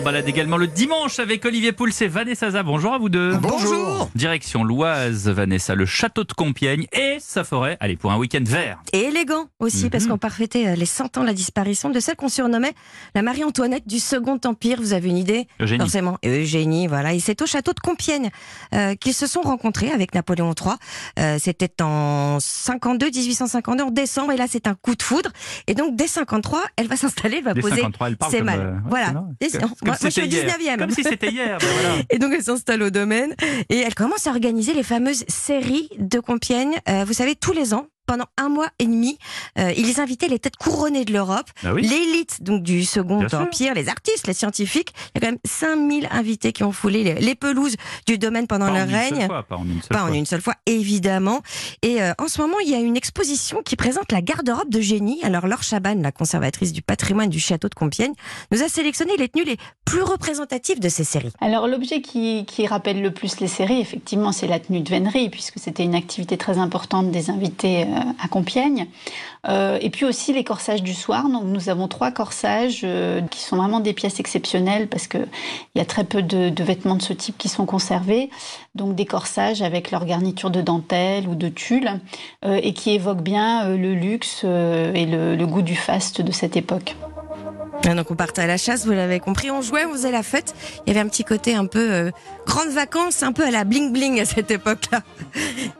En balade également le dimanche avec Olivier Pouls et Vanessa Zaza. Bonjour à vous deux. Bonjour. Direction l'Oise, Vanessa, le château de Compiègne et sa forêt. Allez, pour un week-end vert. Et élégant aussi, parce Mhm. qu'on parfaitait euh, les 100 ans de la disparition de celle qu'on surnommait la Marie-Antoinette du Second Empire. Vous avez une idée Eugénie. Forcément. Eugénie, voilà. Et c'est au château de Compiègne euh, qu'ils se sont rencontrés avec Napoléon III. Euh, C'était en 52, 1852, en décembre. Et là, c'est un coup de foudre. Et donc, dès 53, elle va s'installer, elle va Les poser 53, elle parle ses comme, mal. euh, ouais, voilà. Comme- moi, je suis au hier. 19e. Comme si c'était hier. ben voilà. Et donc elle s'installe au domaine et elle commence à organiser les fameuses séries de Compiègne. Euh, vous savez, tous les ans, pendant un mois et demi, euh, ils invitaient les têtes couronnées de l'Europe, oui. l'élite donc du Second Bien sûr. Empire, les artistes, les scientifiques. Il y a quand même 5000 invités qui ont foulé les, les pelouses du domaine pendant Pas en leur une seule règne. fois, Pas en une seule Pas fois. en une seule fois, évidemment. Et euh, en ce moment, il y a une exposition qui présente la garde-robe de génie. Alors, Laure Chaban, la conservatrice du patrimoine du château de Compiègne, nous a sélectionné les tenues les plus représentatives de ces séries. Alors l'objet qui, qui rappelle le plus les séries, effectivement, c'est la tenue de vénerie, puisque c'était une activité très importante des invités euh, à Compiègne. Euh, et puis aussi les corsages du soir. Donc nous avons trois corsages euh, qui sont vraiment des pièces exceptionnelles, parce qu'il y a très peu de, vêtements de ce type qui sont conservés. Donc des corsages avec leur garniture de dentelle ou de tulle, euh, et qui évoquent bien euh, le luxe euh, et le goût du faste de cette époque. Ah, Donc on partait à la chasse, vous l'avez compris, on jouait, on faisait la fête. Il y avait un petit côté un peu euh, grandes vacances, un peu à la bling bling à cette époque-là.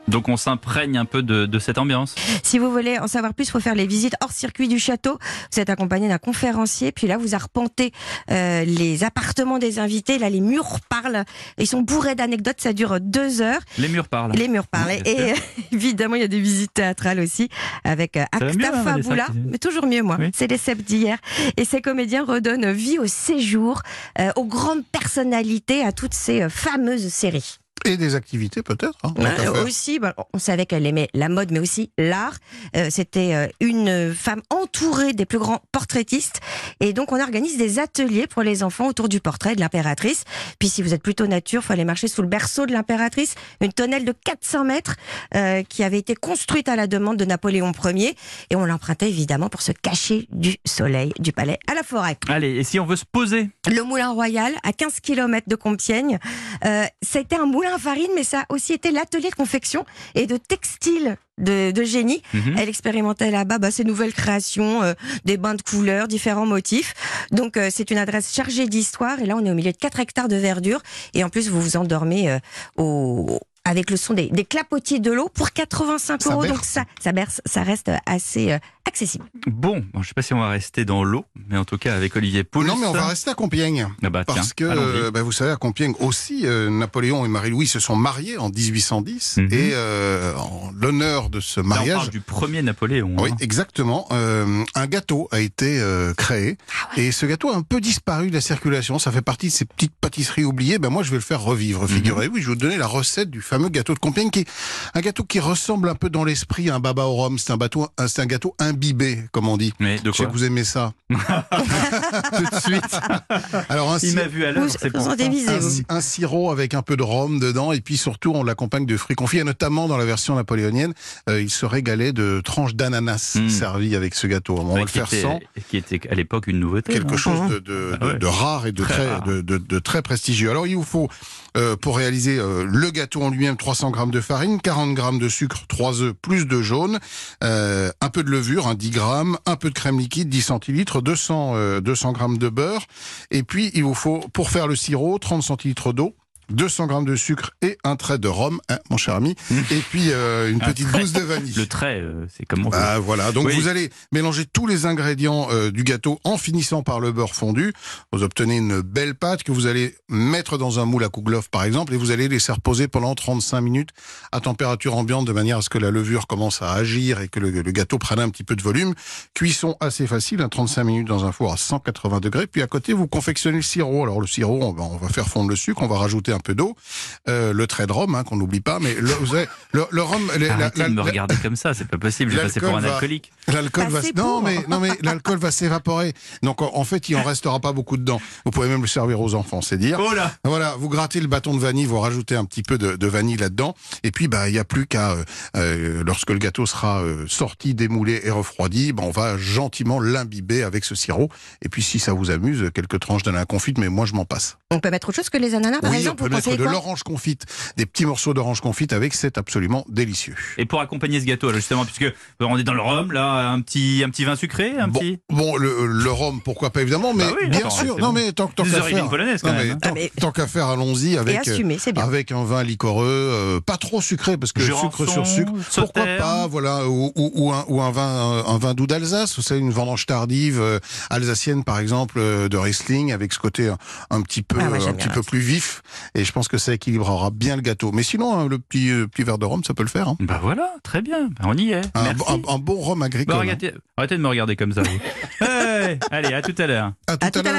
Donc on s'imprègne un peu de, de cette ambiance. Si vous voulez en savoir plus, il faut faire les visites hors circuit du château. Vous êtes accompagné d'un conférencier, puis là vous arpentez euh, les appartements des invités. Là les murs parlent, ils sont bourrés d'anecdotes, ça dure deux heures. Les murs parlent. Les murs parlent. Oui, Et euh, évidemment, il y a des visites théâtrales aussi avec euh, Acta hein, Fabula. Mais toujours mieux, moi. Oui. C'est les sept d'hier. Et ces comédiens redonnent vie au séjour, euh, aux grandes personnalités, à toutes ces euh, fameuses séries. Et des activités peut-être. hein, faire. aussi, bah, on savait qu'elle aimait la mode, mais aussi l'art. Euh, C'était euh, une femme entourée des plus grands portraitistes. Et donc, on organise des ateliers pour les enfants autour du portrait de l'impératrice. Puis, si vous êtes plutôt nature, faut aller marcher sous le berceau de l'impératrice, une tonnelle de 400 mètres euh, qui avait été construite à la demande de Napoléon Ier. Et on l'empruntait évidemment pour se cacher du soleil du palais à la forêt. Allez, et si on veut se poser? Le Moulin Royal, à 15 km de Compiègne. Euh, C'était un moulin à farine, mais ça a aussi été l'atelier de confection et de textile de, de génie. Mhm. Elle expérimentait là-bas bah, ces nouvelles créations, euh, des bains de couleurs, différents motifs. Donc euh, c'est une adresse chargée d'histoire. Et là, on est au milieu de 4 hectares de verdure. Et en plus, vous vous endormez euh, au avec le son des, des clapotis de l'eau pour 85 Ça euros. berce. Donc ça, ça berce, ça reste assez accessible. Bon, bon, je sais pas si on va rester dans l'eau, mais en tout cas avec Olivier Pouls. Non, mais on va rester à Compiègne. Ah bah, tiens, Parce que, euh, bah, vous savez, à Compiègne aussi, euh, Napoléon et Marie-Louise se sont mariés en 1810. Mhm. Et euh, en l'honneur de ce Là, on mariage, parle du premier Napoléon. Oui, hein. exactement. Euh, un gâteau a été euh, créé Ah et ce gâteau a un peu disparu de la circulation. Ça fait partie de ces petites pâtisseries oubliées. Ben moi, je vais le faire revivre. Mhm. Figurez-vous, je vais vous donner la recette du fameux gâteau de Compiègne, qui est un gâteau qui ressemble un peu dans l'esprit à un baba au rhum. C'est un, bateau, un- c'est un gâteau imbibé, comme on dit. Mais de Je sais quoi que vous aimez ça. Tout de suite. Alors un, Il m'a vu à l'heure. Vous, c'est pour vous en ça. dévisez, un, un sirop avec un peu de rhum dedans et puis surtout on l'accompagne de fruits confits et notamment dans la version napoléonienne euh, il se régalait de tranches d'ananas Mm. servies avec ce gâteau on va Ouais, le faire était- sans qui était à l'époque une nouveauté. quelque hein. chose de, de, Ah ouais. de- rare et de Très très, rare. de, de- de très prestigieux. Alors il vous faut euh, pour réaliser euh, le gâteau en lui-même 300 grammes de farine, 40 grammes de sucre, 3 œufs plus de jaune, euh, un peu de levure, hein, 10 grammes, un peu de crème liquide, 10 centilitres, 200 euh, 200 grammes de beurre, et puis il vous faut pour faire le sirop 30 centilitres d'eau. 200 grammes de sucre et un trait de rhum, hein, mon cher ami, et puis euh, une Un petite gousse de vanille. Le trait, euh, c'est comme on veut. Ah, voilà, donc Oui. vous allez mélanger tous les ingrédients euh, du gâteau en finissant par le beurre fondu. Vous obtenez une belle pâte que vous allez mettre dans un moule à kouglof par exemple et vous allez laisser reposer pendant 35 minutes à température ambiante de manière à ce que la levure commence à agir et que le, le gâteau prenne un petit peu de volume. Cuisson assez facile, hein, 35 minutes dans un four à 180 degrés. Puis à côté, vous confectionnez le sirop. Alors le sirop, on va, on va faire fondre le sucre, on va rajouter un peu d'eau, euh, le trait de rhum hein, qu'on n'oublie pas, mais le, vous savez, le, le rhum, les- la- Arrêtez la- de me la- regarder comme ça, c'est pas possible. Je vais passer pour un alcoolique. L'alcool va non mais non mais l'alcool va s'évaporer. Donc en, en fait, il en restera pas beaucoup dedans. Vous pouvez même le servir aux enfants, c'est dire. Oh là Voilà, vous grattez le bâton de vanille, vous rajoutez un petit peu de, de vanille là-dedans, et puis bah il y a plus qu'à euh, euh, lorsque le gâteau sera euh, sorti, démoulé et refroidi, bah, on va gentiment l'imbiber avec ce sirop. Et puis si ça vous amuse, quelques tranches d'ananas confite, mais moi je m'en passe. On peut mettre autre chose que les ananas, par oui, exemple on peut vous mettre de l'orange confite, des petits morceaux d'orange confite avec, c'est absolument délicieux. Et pour accompagner ce gâteau, justement, puisque euh, on est dans le rhum, là, un petit, un petit vin sucré, un Bon, petit. bon le, le rhum, pourquoi pas évidemment, mais Bah oui, bien attends, sûr. Non bon. mais tant, tant qu'à faire, polonaises, quand non, même, mais hein. tant, Ah, mais- tant qu'à faire, allons-y avec assumer, c'est bien. avec un vin liquoreux, euh, pas trop sucré parce que Jurançon, sucre sur sucre, pourquoi pas, voilà, ou, ou- ou un, ou un vin, un, vin doux d'Alsace, vous savez, une vendange tardive euh, alsacienne par exemple euh, de Riesling avec ce côté un, un petit peu, Ah ouais, un petit peu ça. plus vif, et je pense que ça équilibrera bien le gâteau. Mais sinon, hein, le petit euh, petit verre de rhum, ça peut le faire. hein. Bah voilà, très bien, on y est. Un, Merci. un- un bon rhum agricole. Bah, hein. regardez- arrêtez de me regarder comme ça. vous. Allez, à tout à l'heure. À tout tout à à l'heure.